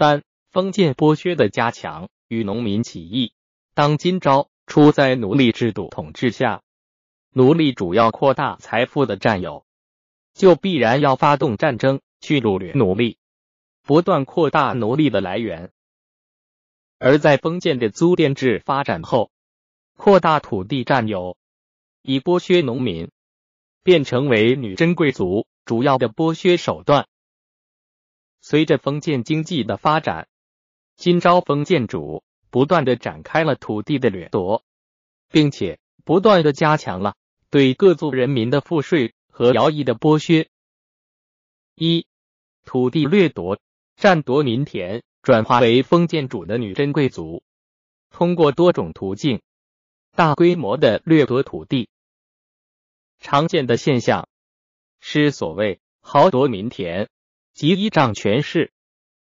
三、封建剥削的加强与农民起义。当今朝处在奴隶制度统治下，奴隶主要扩大财富的占有，就必然要发动战争去掳掠奴隶，不断扩大奴隶的来源。而在封建的租佃制发展后，扩大土地占有，以剥削农民，便成为女真贵族主要的剥削手段。随着封建经济的发展，今朝封建主不断的展开了土地的掠夺，并且不断的加强了对各族人民的赋税和徭役的剥削。一、土地掠夺，占夺民田。转化为封建主的女真贵族，通过多种途径，大规模的掠夺土地。常见的现象是所谓豪夺民田及依仗权势，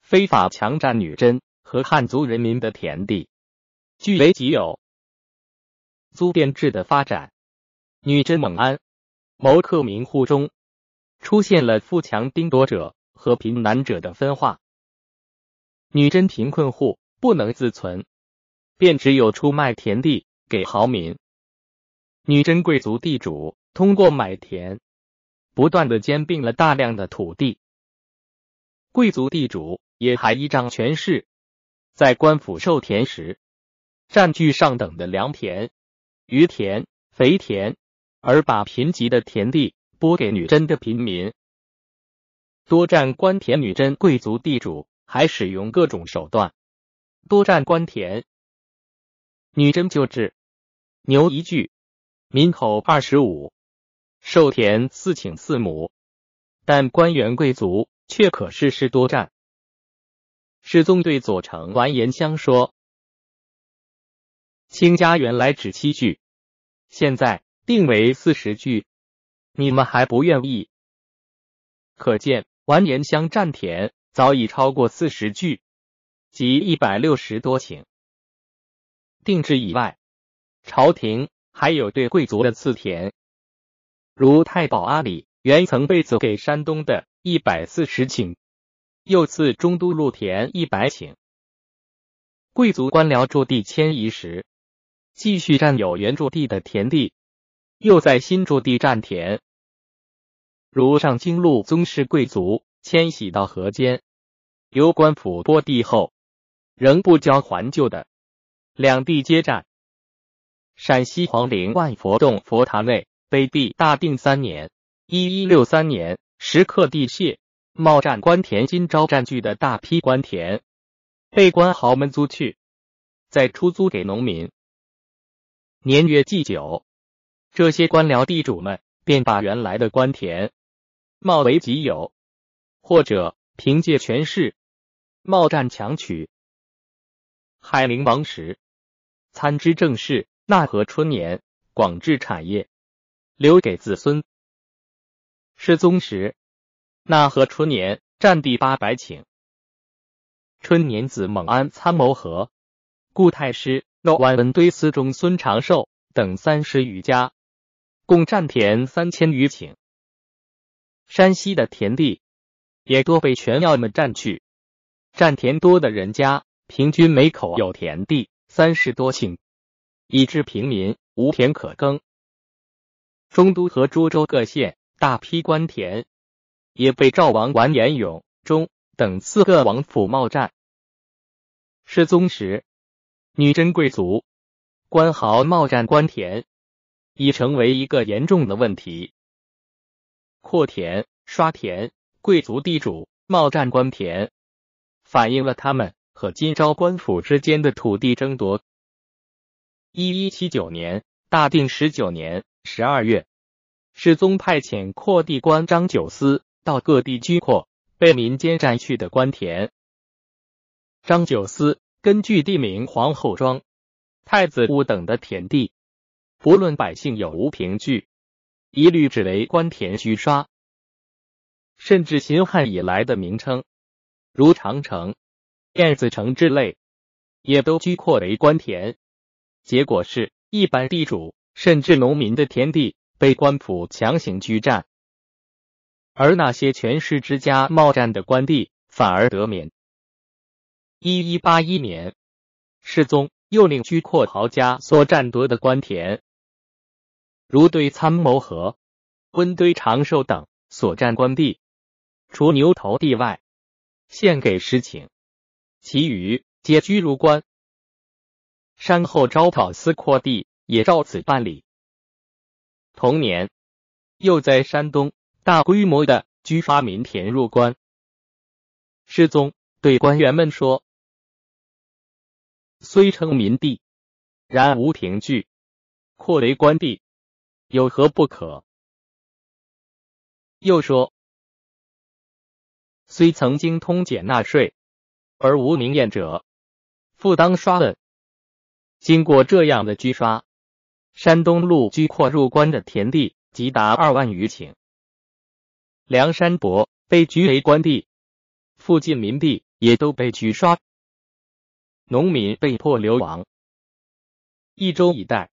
非法强占女真和汉族人民的田地，据为己有。租佃制的发展，女真蒙安。谋克民户中。出现了富强丁夺者和贫难者的分化。女真贫困户。不能自存，便只有出卖田地。给豪民。女真贵族地主。通过买田，不断的兼并了大量的土地。贵族地主也还依仗权势，在官府授田时，占据上等的良田、余田、肥田，而把贫瘠的田地拨给女真的平民。多占官田女真贵族地主。还使用各种手段，多占官田。女真旧制，牛一具，民口二十五，授田四顷四亩，但官员贵族却可事事多占。世宗对左丞完颜乡说：“卿家原来只七句，现在定为四十句，你们还不愿意？可见完颜乡占田。”早已超过四十句，即一百六十多顷。定制以外，朝廷还有对贵族的赐田，如太保阿里原曾被赐给山东的一百四十顷，又赐中都陆田一百顷。贵族官僚驻地迁移时，继续占有原驻地的田地，又在新驻地占田，如上京路宗室贵族。迁徙到河间，由官府拨地后，仍不交还旧的，两地皆占。陕西黄陵万佛洞佛塔内，北壁大定三年（一一六三年）时刻地谢，冒占官田，今朝占据的大批官田，被官豪们租去，再出租给农民。年月既久，这些官僚地主们便把原来的官田冒为己有。或者凭借权势冒占强取。海陵王时，参知政事，纳河春年，广置产业，留给子孙。世宗时，那和春年占地八百顷。春年子蒙安参谋和顾太师、诺万文堆司中孙长寿等三十余家，共占田三千余顷。山西的田地。也多被权要们占去，占田多的人家，平均每口有田地三十多顷，以致平民无田可耕。中都和株洲各县大批官田，也被赵王完颜永忠等四个王府冒占。失踪时，女真贵族官豪冒占官田，已成为一个严重的问题。扩田、刷田。贵族地主冒占官田，反映了他们和今朝官府之间的土地争夺。一一七九年，大定十九年十二月，世宗派遣扩地官张九思到各地居扩被民间占去的官田。张九思根据地名皇后庄、太子屋等的田地，不论百姓有无凭据，一律只为官田虚刷。甚至秦汉以来的名称，如长城、燕子城之类，也都居扩为官田。结果是，一般地主甚至农民的田地被官府强行居占，而那些权势之家冒占的官地反而得免。一一八一年，世宗又令居阔豪家所占得的官田，如对参谋和温堆长寿等所占官地，除牛头地外，献给实情，其余皆居入官。山后招讨司扩地也照此办理。同年，又在山东大规模的居发民田入关。世宗对官员们说：“虽称民地，然无凭据，扩为官地，有何不可？”又说：“虽曾经通减纳税，而无明验者，复当刷问。经过这样的居刷，山东路居扩入关的田地即达二万余顷，梁山伯被居为官地。”附近民地也都被取刷，农民被迫流亡。益州一带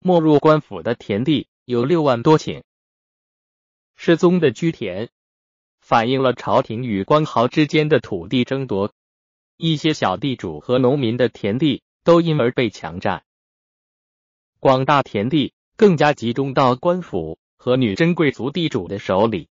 没入官府的田地有六万多顷。世宗的居田反映了朝廷与官豪之间的土地争夺，一些小地主和农民的田地都因而被强占，广大田地更加集中到官府和女真贵族地主的手里。